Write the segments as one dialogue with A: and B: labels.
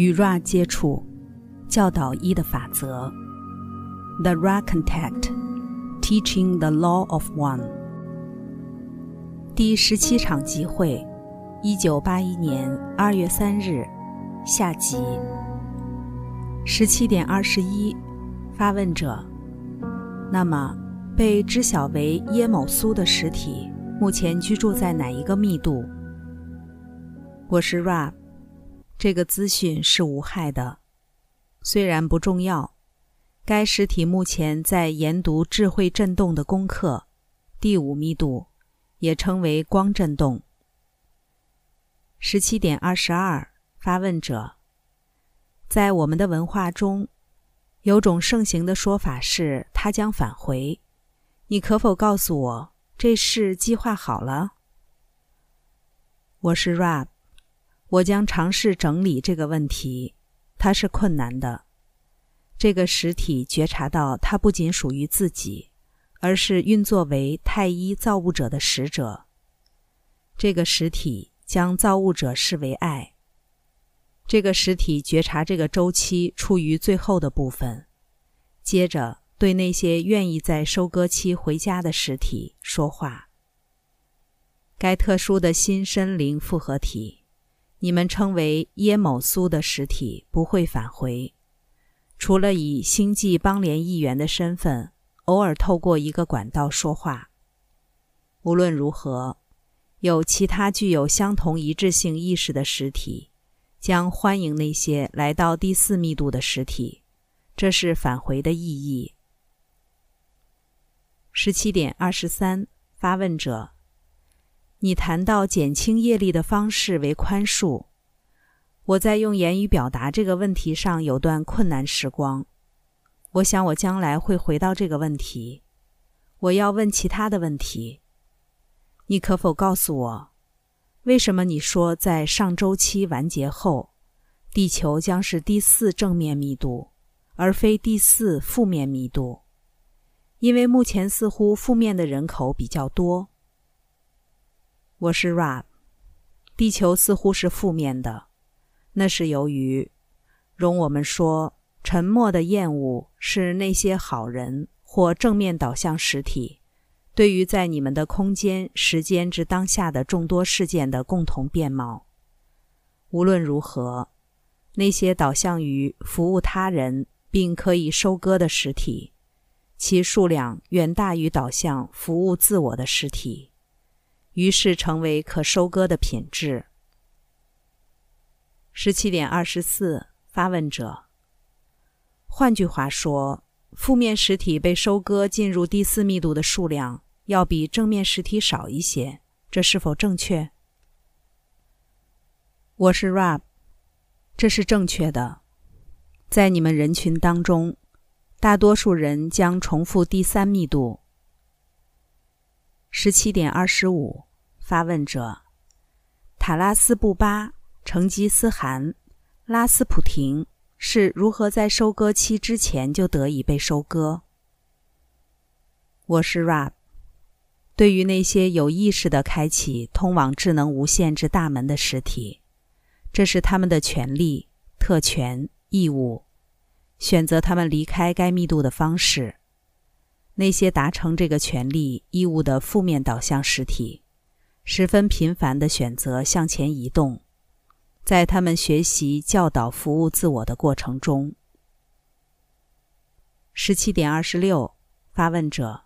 A: 与 Ra 接触，教导一的法则。The Ra Contact, Teaching the Law of One。第十七场集会，一九八一年二月三日，下集。十七点二十一，发问者：那么，被知晓为耶某苏的实体，目前居住在哪一个密度？我是 Ra。这个资讯是无害的，虽然不重要。该实体目前在研读智慧振动的功课，第五密度，也称为光振动。十七点二十二，发问者：在我们的文化中，有种盛行的说法是他将返回。你可否告诉我，这事计划好了？我是 Rab。我将尝试整理这个问题，它是困难的。这个实体觉察到，它不仅属于自己，而是运作为太一造物者的使者。这个实体将造物者视为爱。这个实体觉察这个周期处于最后的部分，接着对那些愿意在收割期回家的实体说话。该特殊的新生灵复合体。你们称为耶某苏的实体不会返回，除了以星际邦联议员的身份偶尔透过一个管道说话。无论如何，有其他具有相同一致性意识的实体将欢迎那些来到第四密度的实体。这是返回的意义。十七点二十三，发问者。你谈到减轻业力的方式为宽恕，我在用言语表达这个问题上有段困难时光。我想我将来会回到这个问题。我要问其他的问题。你可否告诉我，为什么你说在上周期完结后，地球将是第四正面密度，而非第四负面密度？因为目前似乎负面的人口比较多。我是 Rab，地球似乎是负面的，那是由于，容我们说，沉默的厌恶是那些好人或正面导向实体对于在你们的空间、时间之当下的众多事件的共同面貌。无论如何，那些导向于服务他人并可以收割的实体，其数量远大于导向服务自我的实体。于是成为可收割的品质。十七点二十四，发问者。换句话说，负面实体被收割进入第四密度的数量要比正面实体少一些，这是否正确？我是 Rab，这是正确的。在你们人群当中，大多数人将重复第三密度。十七点二十五，发问者：塔拉斯布巴、成吉思汗、拉斯普廷是如何在收割期之前就得以被收割？我是 Rab。对于那些有意识的开启通往智能无限之大门的实体，这是他们的权利、特权、义务，选择他们离开该密度的方式。那些达成这个权利义务的负面导向实体，十分频繁地选择向前移动，在他们学习、教导、服务自我的过程中。十七点二十六，发问者：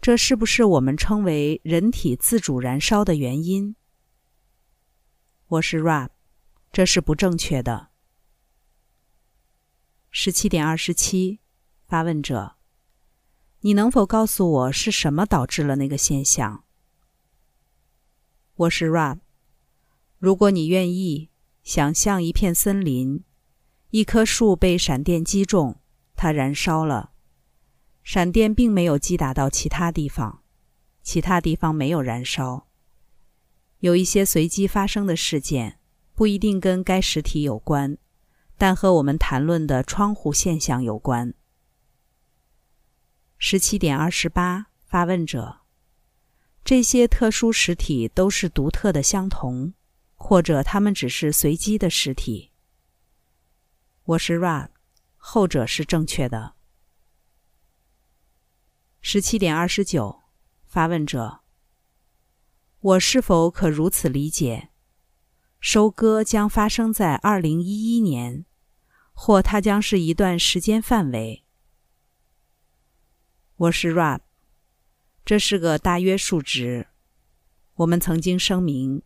A: 这是不是我们称为人体自主燃烧的原因？我是 Rab，这是不正确的。十七点二十七，发问者。你能否告诉我是什么导致了那个现象？我是 Rab。如果你愿意，想象一片森林，一棵树被闪电击中，它燃烧了。闪电并没有击打到其他地方，其他地方没有燃烧。有一些随机发生的事件，不一定跟该实体有关，但和我们谈论的窗户现象有关。十七点二十八，发问者：这些特殊实体都是独特的相同，或者它们只是随机的实体？我是 Ra，后者是正确的。十七点二十九，发问者：我是否可如此理解？收割将发生在二零一一年，或它将是一段时间范围。我是 Rab，这是个大约数值。我们曾经声明，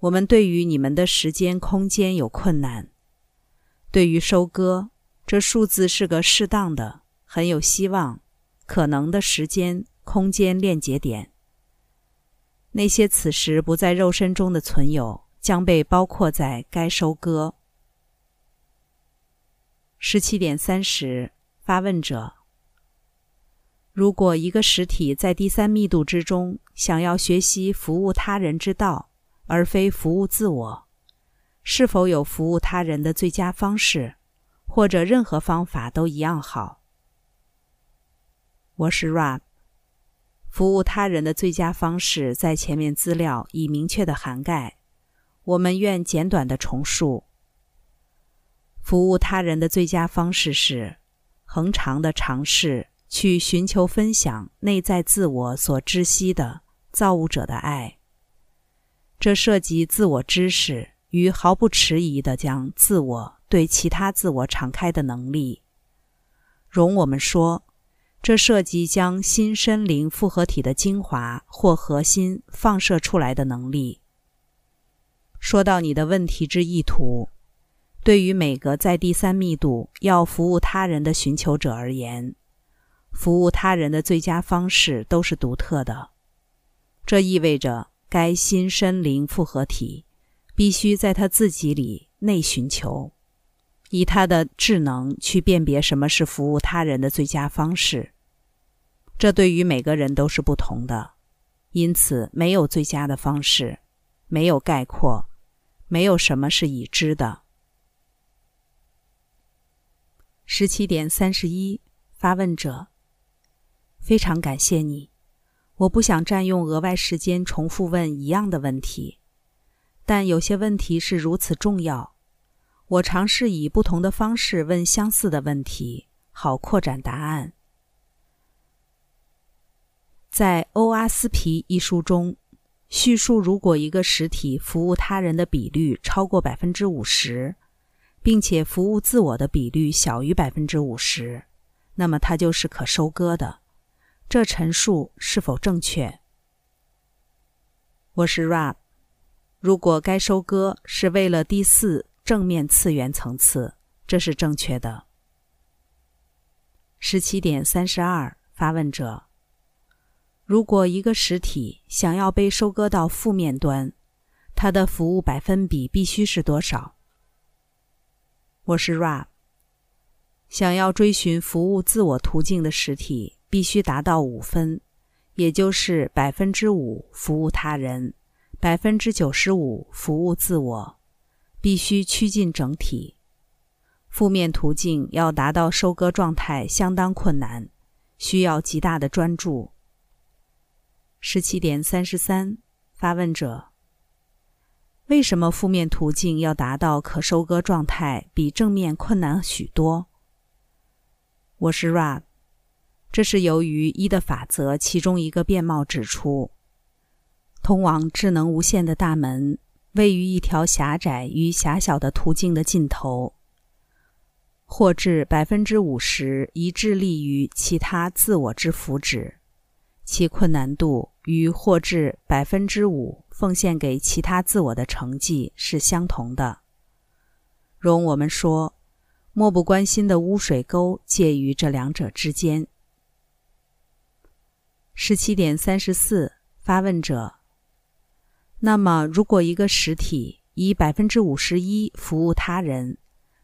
A: 我们对于你们的时间空间有困难。对于收割，这数字是个适当的、很有希望、可能的时间空间链接点。那些此时不在肉身中的存有。将被包括在该收割。十七点三十，发问者：如果一个实体在第三密度之中想要学习服务他人之道，而非服务自我，是否有服务他人的最佳方式，或者任何方法都一样好？我是 Rab。服务他人的最佳方式在前面资料已明确的涵盖。我们愿简短的重述：服务他人的最佳方式是恒长的尝试去寻求分享内在自我所知悉的造物者的爱。这涉及自我知识与毫不迟疑地将自我对其他自我敞开的能力。容我们说，这涉及将心身灵复合体的精华或核心放射出来的能力。说到你的问题之意图，对于每个在第三密度要服务他人的寻求者而言，服务他人的最佳方式都是独特的。这意味着该心身灵复合体必须在他自己里内寻求，以他的智能去辨别什么是服务他人的最佳方式。这对于每个人都是不同的，因此没有最佳的方式，没有概括。没有什么是已知的。十七点三十一，发问者。非常感谢你，我不想占用额外时间重复问一样的问题，但有些问题是如此重要，我尝试以不同的方式问相似的问题，好扩展答案。在《欧阿斯皮》一书中。叙述：如果一个实体服务他人的比率超过百分之五十，并且服务自我的比率小于百分之五十，那么它就是可收割的。这陈述是否正确？我是 Rap。如果该收割是为了第四正面次元层次，这是正确的。十七点三十二，发问者。如果一个实体想要被收割到负面端，它的服务百分比必须是多少？我是 Rap。想要追寻服务自我途径的实体必须达到五分，也就是百分之五服务他人，百分之九十五服务自我，必须趋近整体。负面途径要达到收割状态相当困难，需要极大的专注。十七点三十三，发问者：为什么负面途径要达到可收割状态比正面困难许多？我是 Rab，这是由于一的法则其中一个面貌指出，通往智能无限的大门位于一条狭窄与狭小的途径的尽头，或至百分之五十一致力于其他自我之福祉。其困难度与或至百分之五奉献给其他自我的成绩是相同的。容我们说，漠不关心的污水沟介于这两者之间。十七点三十四，发问者。那么，如果一个实体以百分之五十一服务他人，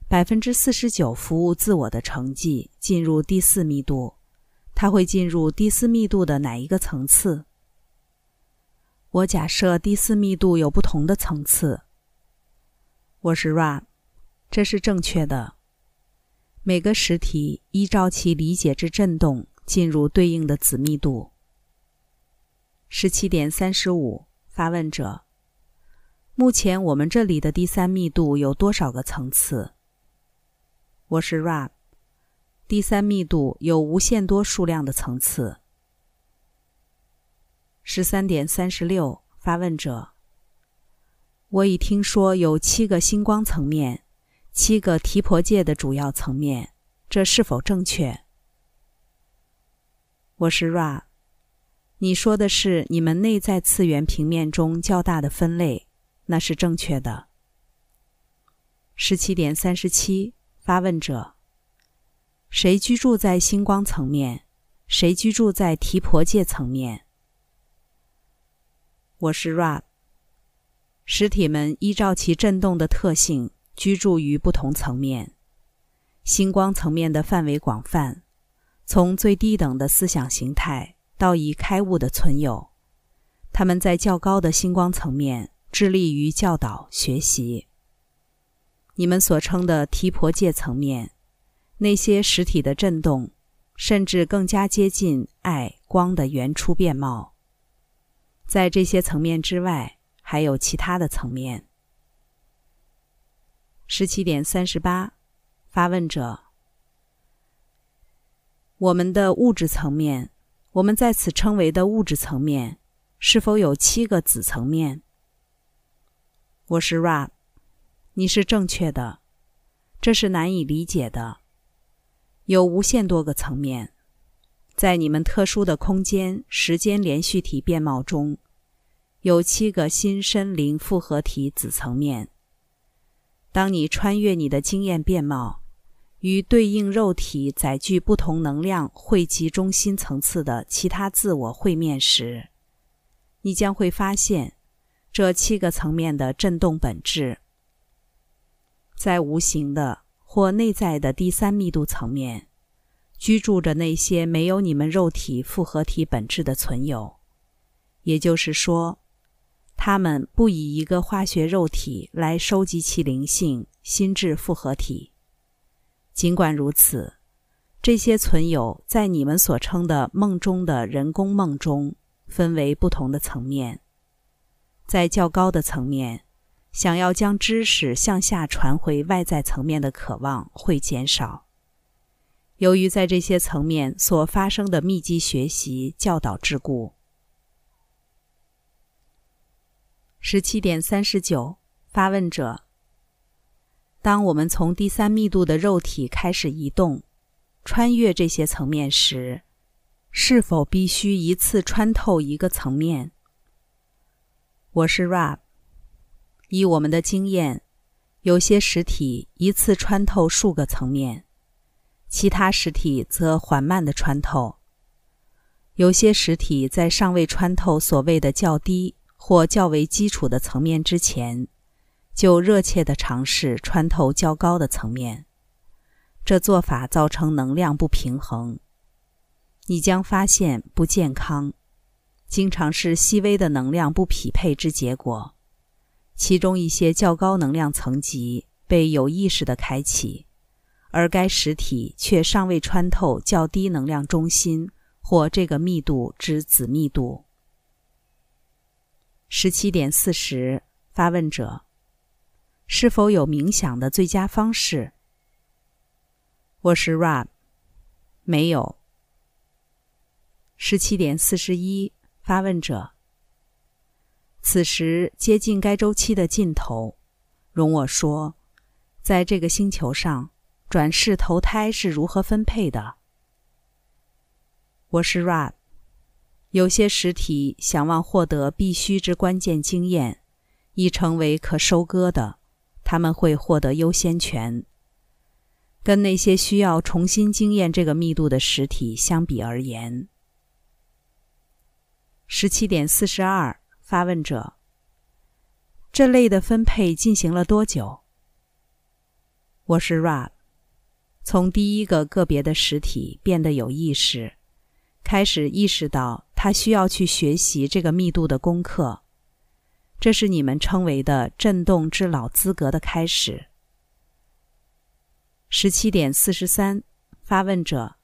A: 百分之四十九服务自我的成绩进入第四密度？它会进入第四密度的哪一个层次？我假设第四密度有不同的层次。我是 Ra，这是正确的。每个实体依照其理解之振动进入对应的子密度。十七点三十五，发问者：目前我们这里的第三密度有多少个层次？我是 Rap。第三密度有无限多数量的层次。十三点三十六，发问者：我已听说有七个星光层面，七个提婆界的主要层面，这是否正确？我是 Rap。你说的是你们内在次元平面中较大的分类，那是正确的。十七点三十七，发问者：谁居住在星光层面？谁居住在提婆界层面？我是 Rab。实体们依照其振动的特性居住于不同层面。星光层面的范围广泛，从最低等的思想形态到已开悟的存有，他们在较高的星光层面致力于教导学习。你们所称的提婆界层面，那些实体的振动，甚至更加接近爱光的原初面貌。在这些层面之外，还有其他的层面。十七点三十八，发问者：我们的物质层面，我们在此称为的物质层面，是否有七个子层面？我是 Rap，。你是正确的，这是难以理解的。有无限多个层面，在你们特殊的空间时间连续体变貌中，有七个新身灵复合体子层面。当你穿越你的经验变貌，与对应肉体载具不同能量汇集中心层次的其他自我会面时，你将会发现这七个层面的振动本质。在无形的或内在的第三密度层面，居住着那些没有你们肉体复合体本质的存有。也就是说，他们不以一个化学肉体来收集其灵性心智复合体。尽管如此，这些存有在你们所称的梦中的人工梦中分为不同的层面，在较高的层面。想要将知识向下传回外在层面的渴望会减少，由于在这些层面所发生的密集学习教导之故。十七点三十九，发问者：当我们从第三密度的肉体开始移动，穿越这些层面时，是否必须一次穿透一个层面？我是 Rab。以我们的经验，有些实体一次穿透数个层面，其他实体则缓慢的穿透。有些实体在尚未穿透所谓的较低或较为基础的层面之前，就热切的尝试穿透较高的层面。这做法造成能量不平衡，你将发现不健康，经常是细微的能量不匹配之结果。其中一些较高能量层级被有意识的开启，而该实体却尚未穿透较低能量中心或这个密度之子密度。十七点四十，发问者：是否有冥想的最佳方式？我是 Rab，没有。十七点四十一，发问者。此时接近该周期的尽头，容我说，在这个星球上，转世投胎是如何分配的？我是 Rab。有些实体想望获得必须之关键经验，已成为可收割的，他们会获得优先权。跟那些需要重新经验这个密度的实体相比而言，十七点四十二。发问者：这类的分配进行了多久？我是 Rab。从第一个个别的实体变得有意识，开始意识到他需要去学习这个密度的功课，这是你们称为的震动之老资格的开始。十七点四十三，发问者：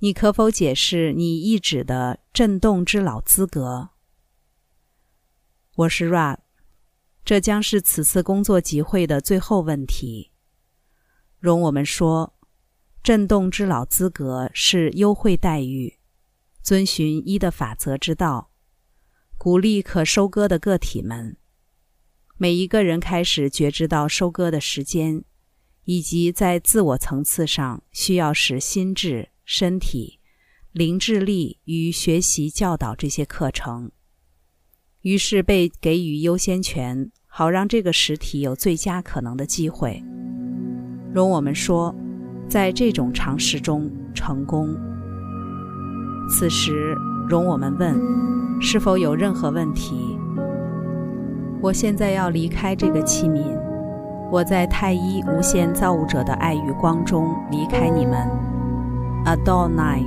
A: 你可否解释你意指的震动之老资格？我是 Ra，这将是此次工作集会的最后问题。容我们说，震动之老资格是优惠待遇，遵循一的法则之道，鼓励可收割的个体们。每一个人开始觉知到收割的时间，以及在自我层次上需要使心智、身体、灵智力与学习教导这些课程，于是被给予优先权，好让这个实体有最佳可能的机会。容我们说，在这种尝试中成功。此时，容我们问：是否有任何问题？我现在要离开这个器皿，我在太一无限造物者的爱与光中离开你们。Adonai。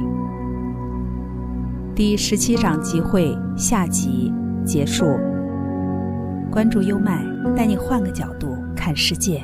A: 第十七章集会下集结束。关注优麦，带你换个角度看世界。